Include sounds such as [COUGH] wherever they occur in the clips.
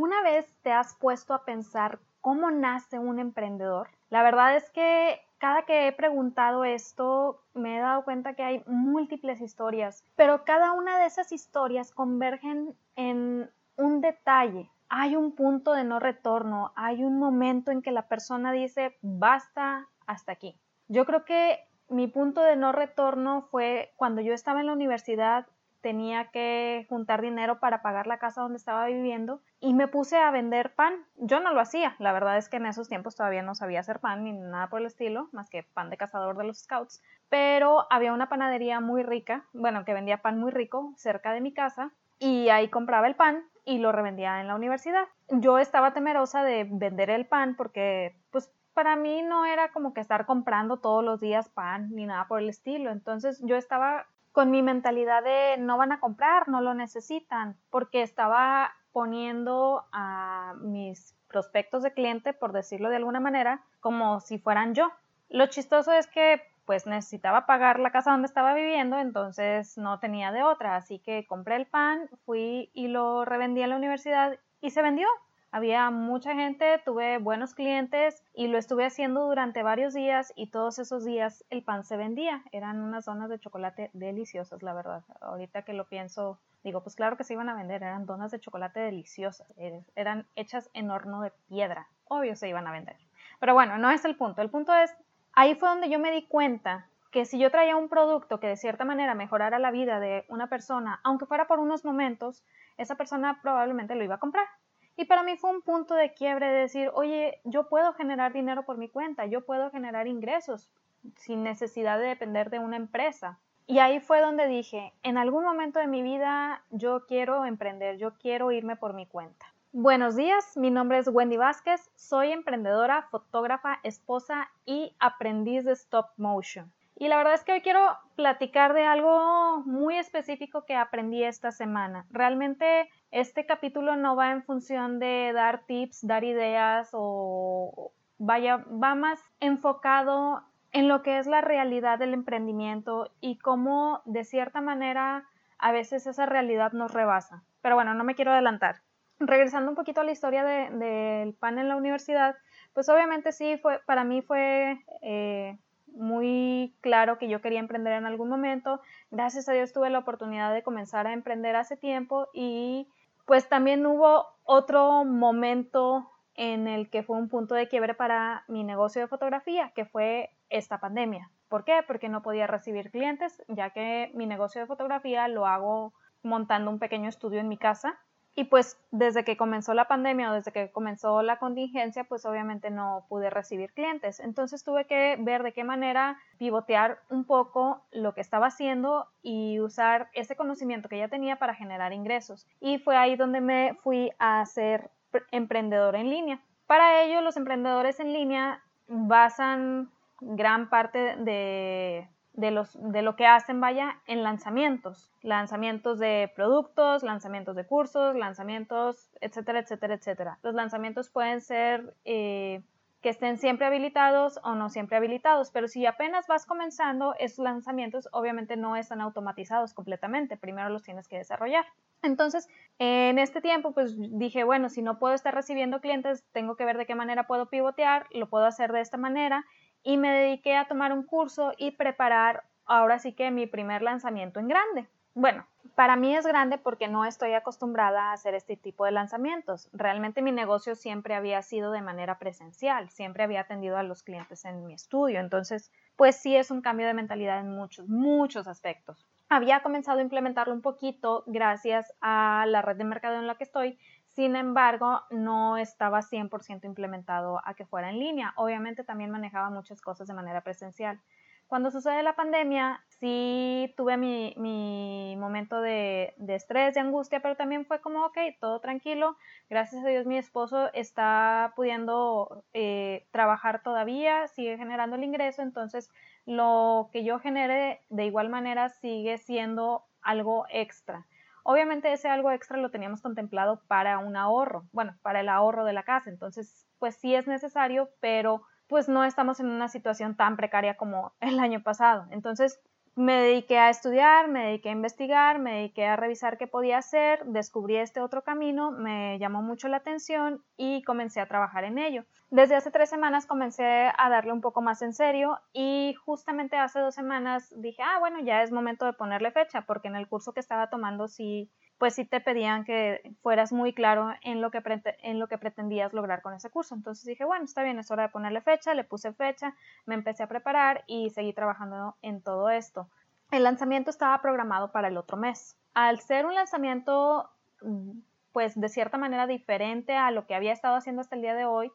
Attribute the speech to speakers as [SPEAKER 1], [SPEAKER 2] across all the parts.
[SPEAKER 1] ¿Alguna vez te has puesto a pensar cómo nace un emprendedor? La verdad es que cada que he preguntado esto me he dado cuenta que hay múltiples historias, pero cada una de esas historias convergen en un detalle. Hay un punto de no retorno, hay un momento en que la persona dice, basta, hasta aquí. Yo creo que mi punto de no retorno fue cuando yo estaba en la universidad tenía que juntar dinero para pagar la casa donde estaba viviendo y me puse a vender pan. Yo no lo hacía, la verdad es que en esos tiempos todavía no sabía hacer pan ni nada por el estilo, más que pan de cazador de los scouts, pero había una panadería muy rica, bueno, que vendía pan muy rico cerca de mi casa y ahí compraba el pan y lo revendía en la universidad. Yo estaba temerosa de vender el pan porque pues para mí no era como que estar comprando todos los días pan ni nada por el estilo. Entonces yo estaba con mi mentalidad de no van a comprar, no lo necesitan, porque estaba poniendo a mis prospectos de cliente, por decirlo de alguna manera, como si fueran yo. Lo chistoso es que pues necesitaba pagar la casa donde estaba viviendo, entonces no tenía de otra, así que compré el pan, fui y lo revendí en la universidad y se vendió. Había mucha gente, tuve buenos clientes y lo estuve haciendo durante varios días y todos esos días el pan se vendía. Eran unas donas de chocolate deliciosas, la verdad. Ahorita que lo pienso, digo, pues claro que se iban a vender, eran donas de chocolate deliciosas, eran hechas en horno de piedra. Obvio se iban a vender. Pero bueno, no es el punto. El punto es, ahí fue donde yo me di cuenta que si yo traía un producto que de cierta manera mejorara la vida de una persona, aunque fuera por unos momentos, esa persona probablemente lo iba a comprar. Y para mí fue un punto de quiebre de decir, oye, yo puedo generar dinero por mi cuenta, yo puedo generar ingresos sin necesidad de depender de una empresa. Y ahí fue donde dije, en algún momento de mi vida yo quiero emprender, yo quiero irme por mi cuenta. Buenos días, mi nombre es Wendy Vázquez, soy emprendedora, fotógrafa, esposa y aprendiz de stop motion. Y la verdad es que hoy quiero platicar de algo muy específico que aprendí esta semana. Realmente este capítulo no va en función de dar tips, dar ideas o vaya, va más enfocado en lo que es la realidad del emprendimiento y cómo de cierta manera a veces esa realidad nos rebasa. Pero bueno, no me quiero adelantar. Regresando un poquito a la historia del pan en la universidad, pues obviamente sí, fue, para mí fue eh, muy claro que yo quería emprender en algún momento. Gracias a Dios tuve la oportunidad de comenzar a emprender hace tiempo y pues también hubo otro momento en el que fue un punto de quiebre para mi negocio de fotografía, que fue esta pandemia. ¿Por qué? Porque no podía recibir clientes, ya que mi negocio de fotografía lo hago montando un pequeño estudio en mi casa y pues desde que comenzó la pandemia o desde que comenzó la contingencia, pues obviamente no pude recibir clientes. Entonces tuve que ver de qué manera pivotear un poco lo que estaba haciendo y usar ese conocimiento que ya tenía para generar ingresos. Y fue ahí donde me fui a ser emprendedor en línea. Para ello, los emprendedores en línea basan gran parte de de, lo que hacen, vaya, en lanzamientos. Lanzamientos de productos, lanzamientos de cursos, lanzamientos, etcétera, etcétera, etcétera. Los lanzamientos pueden ser eh, que estén siempre habilitados o no siempre habilitados, pero si apenas vas comenzando, esos lanzamientos obviamente no están automatizados completamente, primero los tienes que desarrollar. Entonces, en este tiempo, pues dije, bueno, si no puedo estar recibiendo clientes, tengo que ver de qué manera puedo pivotear, lo puedo hacer de esta manera y me dediqué a tomar un curso y preparar ahora sí que mi primer lanzamiento en grande. Bueno, para mí es grande porque no estoy acostumbrada a hacer este tipo de lanzamientos. Realmente mi negocio siempre había sido de manera presencial, siempre había atendido a los clientes en mi estudio, entonces pues sí es un cambio de mentalidad en muchos, muchos aspectos. Había comenzado a implementarlo un poquito gracias a la red de mercado en la que estoy, sin embargo, no estaba 100% implementado a que fuera en línea. Obviamente también manejaba muchas cosas de manera presencial. Cuando sucede la pandemia, sí tuve mi, momento de, estrés, de angustia, pero también fue como, ok, todo tranquilo. Gracias a Dios mi esposo está pudiendo eh, trabajar todavía, sigue generando el ingreso, entonces lo que yo genere de igual manera sigue siendo algo extra. Obviamente ese algo extra lo teníamos contemplado para un ahorro, bueno, para el ahorro de la casa, entonces pues sí es necesario, pero pues no estamos en una situación tan precaria como el año pasado. Entonces me dediqué a estudiar, me dediqué a investigar, me dediqué a revisar qué podía hacer, descubrí este otro camino, me llamó mucho la atención y comencé a trabajar en ello. Desde hace tres semanas comencé a darle un poco más en serio y justamente hace dos semanas dije, ah, bueno, ya es momento de ponerle fecha, porque en el curso que estaba tomando sí pues sí te pedían que fueras muy claro en lo, que en lo que pretendías lograr con ese curso. Entonces dije, bueno, está bien, es hora de ponerle fecha, le puse fecha, me empecé a preparar y seguí trabajando en todo esto. El lanzamiento estaba programado para el otro mes. Al ser un lanzamiento, mm, pues de cierta manera diferente a lo que había estado haciendo hasta el día de hoy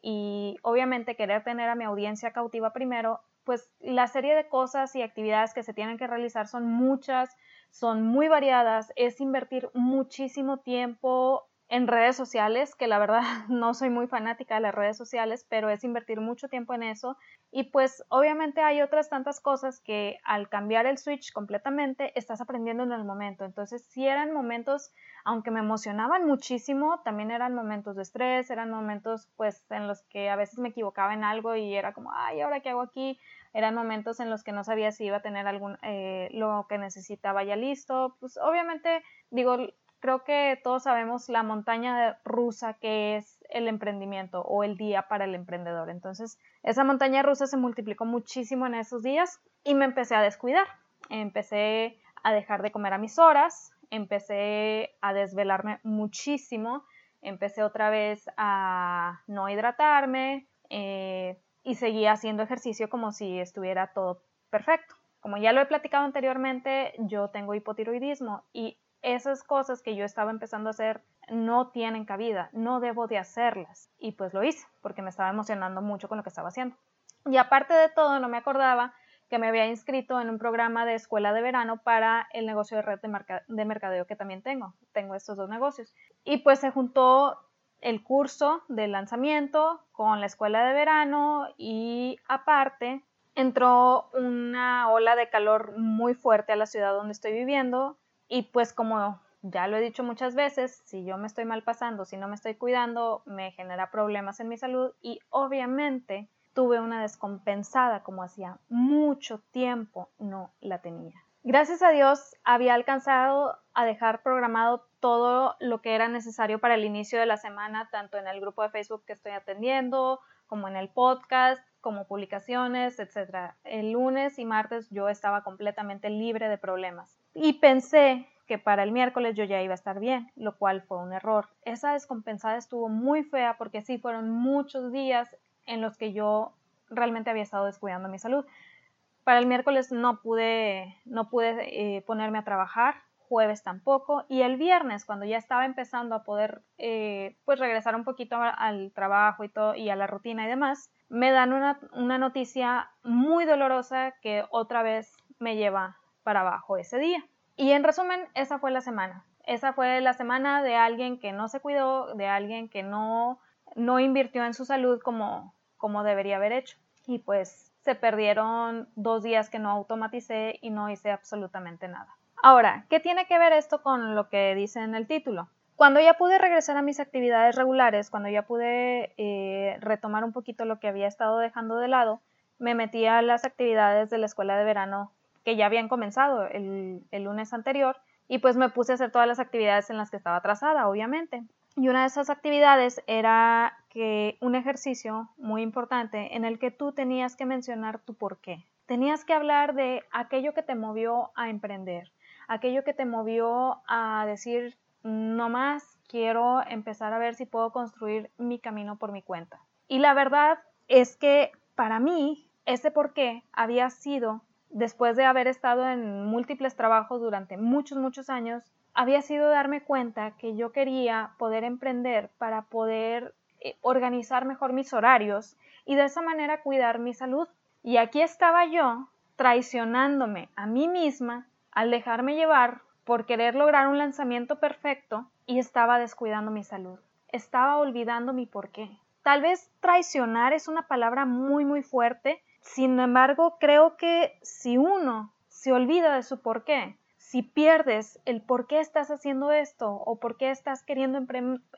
[SPEAKER 1] y obviamente querer tener a mi audiencia cautiva primero, pues la serie de cosas y actividades que se tienen que realizar son muchas, son muy variadas, es invertir muchísimo tiempo en redes sociales, que la verdad [LAUGHS] no soy muy fanática de las redes sociales, pero es invertir mucho tiempo en eso. Y pues obviamente hay otras tantas cosas que al cambiar el switch completamente estás aprendiendo en el momento. Entonces si eran momentos, aunque me emocionaban muchísimo, también eran momentos de estrés, eran momentos pues en los que a veces me equivocaba en algo y era como, ay, ¿ahora qué hago aquí? Eran momentos en los que no sabía si iba a tener algún, eh, lo que necesitaba ya listo. Pues obviamente, digo, creo que todos sabemos la montaña rusa que es el emprendimiento o el día para el emprendedor. Entonces, esa montaña rusa se multiplicó muchísimo en esos días y me empecé a descuidar. Empecé a dejar de comer a mis horas, empecé a desvelarme muchísimo, empecé otra vez a no hidratarme, eh, y seguía haciendo ejercicio como si estuviera todo perfecto. Como ya lo he platicado anteriormente, yo tengo hipotiroidismo y esas cosas que yo estaba empezando a hacer no tienen cabida, no debo de hacerlas. Y pues lo hice porque me estaba emocionando mucho con lo que estaba haciendo. Y aparte de todo, no me acordaba que me había inscrito en un programa de escuela de verano para el negocio de red de, de mercadeo que también tengo. Tengo estos dos negocios. Y pues se juntó el curso de lanzamiento con la escuela de verano y aparte entró una ola de calor muy fuerte a la ciudad donde estoy viviendo y pues como ya lo he dicho muchas veces, si yo me estoy mal pasando, si no me estoy cuidando, me genera problemas en mi salud y obviamente tuve una descompensada como hacía mucho tiempo no la tenía. Gracias a Dios había alcanzado a dejar programado todo lo que era necesario para el inicio de la semana, tanto en el grupo de Facebook que estoy atendiendo, como en el podcast, como publicaciones, etc. El lunes y martes yo estaba completamente libre de problemas. Y pensé que para el miércoles yo ya iba a estar bien, lo cual fue un error. Esa descompensada estuvo muy fea porque sí fueron muchos días en los que yo realmente había estado descuidando mi salud. Para el miércoles no pude, no pude eh, ponerme a trabajar, jueves tampoco, y el viernes, cuando ya estaba empezando a poder eh, pues regresar un poquito al trabajo y todo, y a la rutina y demás, me dan una, una noticia muy dolorosa que otra vez me lleva para abajo ese día. Y en resumen, esa fue la semana. Esa fue la semana de alguien que no se cuidó, de alguien que no, no invirtió en su salud como, como debería haber hecho. Y pues se perdieron dos días que no automaticé y no hice absolutamente nada. Ahora, ¿qué tiene que ver esto con lo que dice en el título? Cuando ya pude regresar a mis actividades regulares, cuando ya pude eh, retomar un poquito lo que había estado dejando de lado, me metí a las actividades de la escuela de verano que ya habían comenzado el, el lunes anterior y pues me puse a hacer todas las actividades en las que estaba atrasada, obviamente. Y una de esas actividades era que un ejercicio muy importante en el que tú tenías que mencionar tu por qué. Tenías que hablar de aquello que te movió a emprender, aquello que te movió a decir, no más, quiero empezar a ver si puedo construir mi camino por mi cuenta. Y la verdad es que para mí ese por qué había sido, después de haber estado en múltiples trabajos durante muchos, muchos años, había sido darme cuenta que yo quería poder emprender para poder eh, organizar mejor mis horarios y de esa manera cuidar mi salud. Y aquí estaba yo traicionándome a mí misma al dejarme llevar por querer lograr un lanzamiento perfecto y estaba descuidando mi salud. Estaba olvidando mi porqué. Tal vez traicionar es una palabra muy muy fuerte, sin embargo creo que si uno se olvida de su porqué, si pierdes el por qué estás haciendo esto o por qué estás queriendo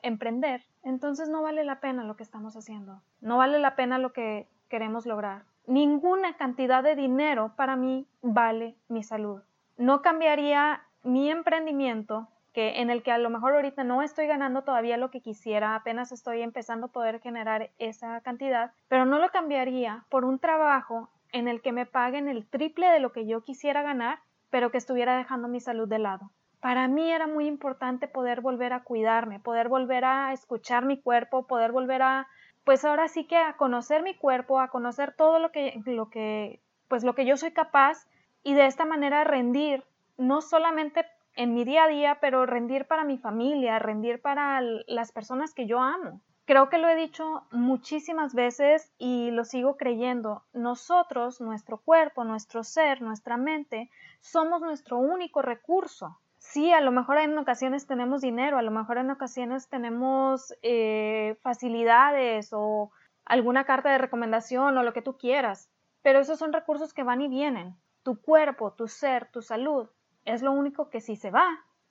[SPEAKER 1] emprender, entonces no vale la pena lo que estamos haciendo. No vale la pena lo que queremos lograr. ninguna cantidad de dinero para mí vale mi salud. No cambiaría mi emprendimiento que en el que a lo mejor ahorita no estoy ganando todavía lo que quisiera, apenas estoy empezando a poder generar esa cantidad, pero no lo cambiaría por un trabajo en el que me paguen el triple de lo que yo quisiera ganar, pero que estuviera dejando mi salud de lado. Para mí era muy importante poder volver a cuidarme, poder volver a escuchar mi cuerpo, poder volver a, pues ahora sí que a conocer mi cuerpo, a conocer todo lo que, lo que, pues lo que yo soy capaz y de esta manera rendir no solamente en mi día a día, pero rendir para mi familia, rendir para las personas que yo amo. Creo que lo he dicho muchísimas veces y lo sigo creyendo. Nosotros, nuestro cuerpo, nuestro ser, nuestra mente, somos nuestro único recurso. Sí, a lo mejor en ocasiones tenemos dinero, a lo mejor en ocasiones tenemos eh, facilidades o alguna carta de recomendación o lo que tú quieras, pero esos son recursos que van y vienen. Tu cuerpo, tu ser, tu salud es lo único que si se va,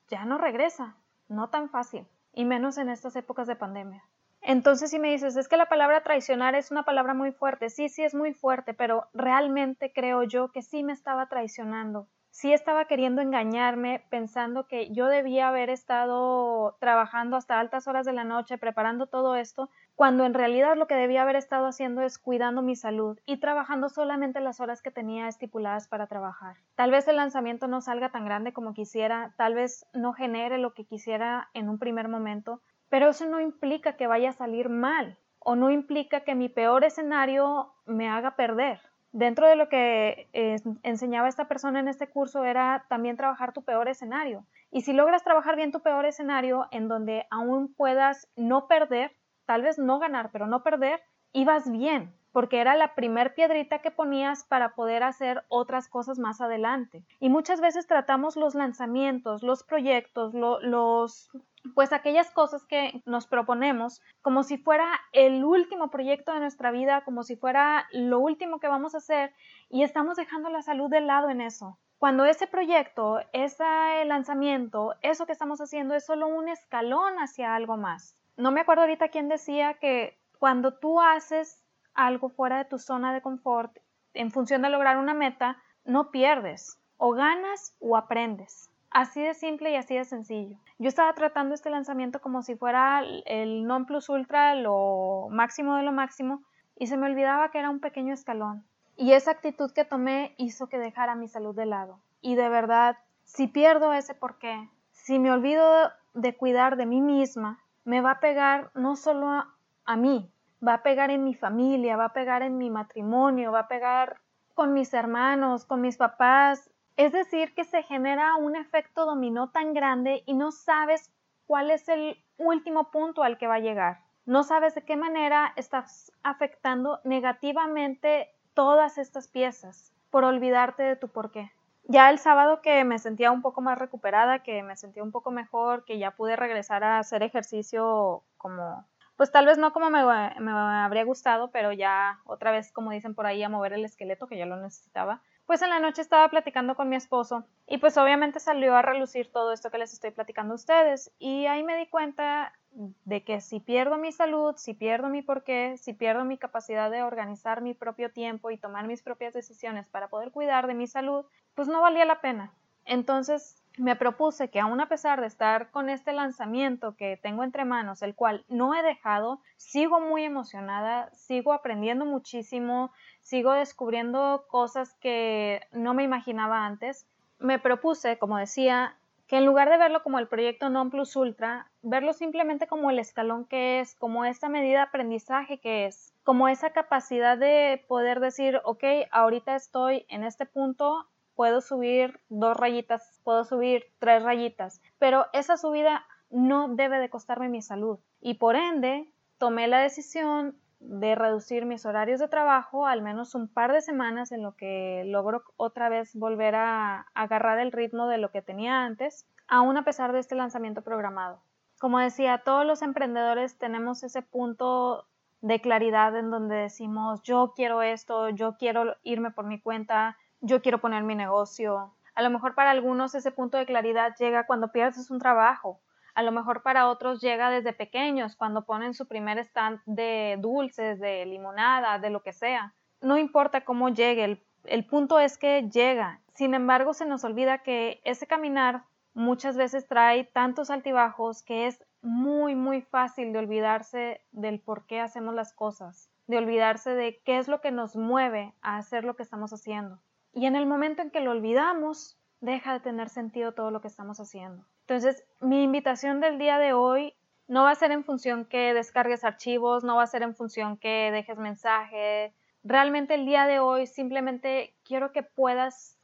[SPEAKER 1] ya no regresa. No tan fácil. Y menos en estas épocas de pandemia. Entonces, si me dices, es que la palabra traicionar es una palabra muy fuerte, sí, sí es muy fuerte, pero realmente creo yo que sí me estaba traicionando sí estaba queriendo engañarme pensando que yo debía haber estado trabajando hasta altas horas de la noche preparando todo esto, cuando en realidad lo que debía haber estado haciendo es cuidando mi salud y trabajando solamente las horas que tenía estipuladas para trabajar. Tal vez el lanzamiento no salga tan grande como quisiera, tal vez no genere lo que quisiera en un primer momento, pero eso no implica que vaya a salir mal o no implica que mi peor escenario me haga perder. Dentro de lo que eh, enseñaba esta persona en este curso era también trabajar tu peor escenario. Y si logras trabajar bien tu peor escenario en donde aún puedas no perder, tal vez no ganar, pero no perder, ibas bien, porque era la primer piedrita que ponías para poder hacer otras cosas más adelante. Y muchas veces tratamos los lanzamientos, los proyectos, los pues aquellas cosas que nos proponemos como si fuera el último proyecto de nuestra vida, como si fuera lo último que vamos a hacer y estamos dejando la salud de lado en eso. Cuando ese proyecto, ese lanzamiento, eso que estamos haciendo es solo un escalón hacia algo más. No me acuerdo ahorita quién decía que cuando tú haces algo fuera de tu zona de confort en función de lograr una meta, no pierdes, o ganas o aprendes. Así de simple y así de sencillo. Yo estaba tratando este lanzamiento como si fuera el non plus ultra, lo máximo de lo máximo, y se me olvidaba que era un pequeño escalón. Y esa actitud que tomé hizo que dejara mi salud de lado. Y de verdad, si pierdo ese porqué, si me olvido de cuidar de mí misma, me va a pegar no solo a, a mí, va a pegar en mi familia, va a pegar en mi matrimonio, va a pegar con mis hermanos, con mis papás, es decir, que se genera un efecto dominó tan grande y no sabes cuál es el último punto al que va a llegar. No sabes de qué manera estás afectando negativamente todas estas piezas por olvidarte de tu porqué. Ya el sábado que me sentía un poco más recuperada, que me sentía un poco mejor, que ya pude regresar a hacer ejercicio como, pues tal vez no como me, me habría gustado, pero ya otra vez, como dicen por ahí, a mover el esqueleto, que ya lo necesitaba pues en la noche estaba platicando con mi esposo y pues obviamente salió a relucir todo esto que les estoy platicando a ustedes y ahí me di cuenta de que si pierdo mi salud, si pierdo mi porqué, si pierdo mi capacidad de organizar mi propio tiempo y tomar mis propias decisiones para poder cuidar de mi salud, pues no valía la pena. Entonces me propuse que aún a pesar de estar con este lanzamiento que tengo entre manos, el cual no he dejado, sigo muy emocionada, sigo aprendiendo muchísimo, sigo descubriendo cosas que no me imaginaba antes. Me propuse, como decía, que en lugar de verlo como el proyecto non plus ultra, verlo simplemente como el escalón que es, como esta medida de aprendizaje que es, como esa capacidad de poder decir, ok, ahorita estoy en este punto, puedo subir dos rayitas, puedo subir tres rayitas, pero esa subida no debe de costarme mi salud. Y por ende, tomé la decisión de reducir mis horarios de trabajo al menos un par de semanas en lo que logro otra vez volver a agarrar el ritmo de lo que tenía antes, aún a pesar de este lanzamiento programado. Como decía, todos los emprendedores tenemos ese punto de claridad en donde decimos yo quiero esto, yo quiero irme por mi cuenta, yo quiero poner mi negocio. A lo mejor para algunos ese punto de claridad llega cuando pierdes un trabajo a lo mejor para otros llega desde pequeños, cuando ponen su primer stand de dulces, de limonada, de lo que sea. no importa cómo llegue, el, punto es que llega. Sin embargo, se nos olvida que ese caminar muchas veces trae tantos altibajos que es muy, muy fácil de olvidarse del por qué hacemos las cosas, de olvidarse de qué es lo que nos mueve a hacer lo que estamos haciendo. Y en el momento en que lo olvidamos, deja de tener sentido todo lo que estamos haciendo. Entonces, mi invitación del día de hoy no va a ser en función que descargues archivos, no va a ser en función que dejes mensaje. Realmente el día de hoy simplemente quiero que puedas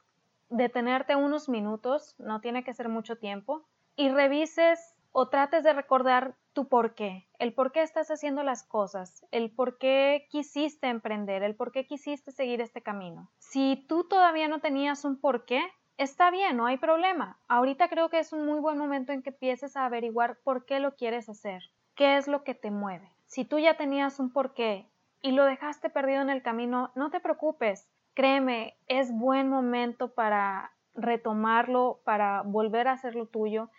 [SPEAKER 1] detenerte unos minutos, no tiene que ser mucho tiempo, y revises o trates de recordar tu por qué, el por qué estás haciendo las cosas, el por qué quisiste emprender, el por qué quisiste seguir este camino. Si tú todavía no tenías un por qué, está bien, no hay problema. Ahorita creo que es un muy buen momento en que empieces a averiguar por qué lo quieres hacer, qué es lo que te mueve. Si tú ya tenías un por qué y lo dejaste perdido en el camino, no te preocupes. Créeme, es buen momento para retomarlo, para volver a hacerlo tuyo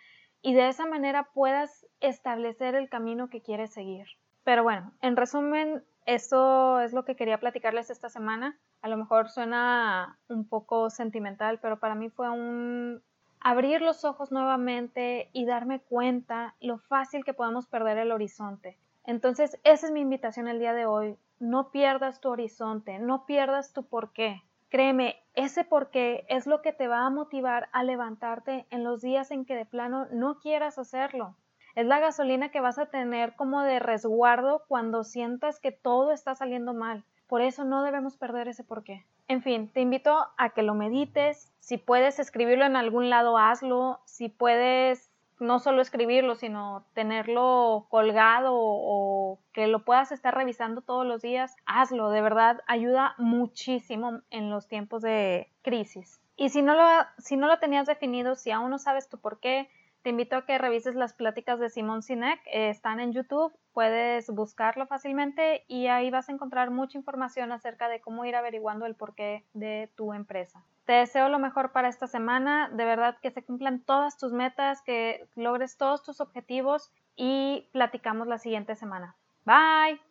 [SPEAKER 1] y de esa manera puedas establecer el camino que quieres seguir. Pero bueno, en resumen, eso es lo que quería platicarles esta semana. A lo mejor suena un poco sentimental, pero para mí fue un abrir los ojos nuevamente y darme cuenta lo fácil que podemos perder el horizonte. Entonces, esa es mi invitación el día de hoy. No pierdas tu horizonte, no pierdas tu porqué. Créeme, ese porqué es lo que te va a motivar a levantarte en los días en que de plano no quieras hacerlo. Es la gasolina que vas a tener como de resguardo cuando sientas que todo está saliendo mal. Por eso no debemos perder ese porqué. En fin, te invito a que lo medites. Si puedes escribirlo en algún lado, hazlo. Si puedes no solo escribirlo, sino tenerlo colgado o, que lo puedas estar revisando todos los días, hazlo, de verdad ayuda muchísimo en los tiempos de crisis. Y si no lo, si no lo tenías definido, si aún no sabes tu por qué, te invito a que revises las pláticas de Simón Sinek, eh, están en YouTube, puedes buscarlo fácilmente y ahí vas a encontrar mucha información acerca de cómo ir averiguando el porqué de tu empresa. Te deseo lo mejor para esta semana, de verdad que se cumplan todas tus metas, que logres todos tus objetivos y platicamos la siguiente semana. Bye.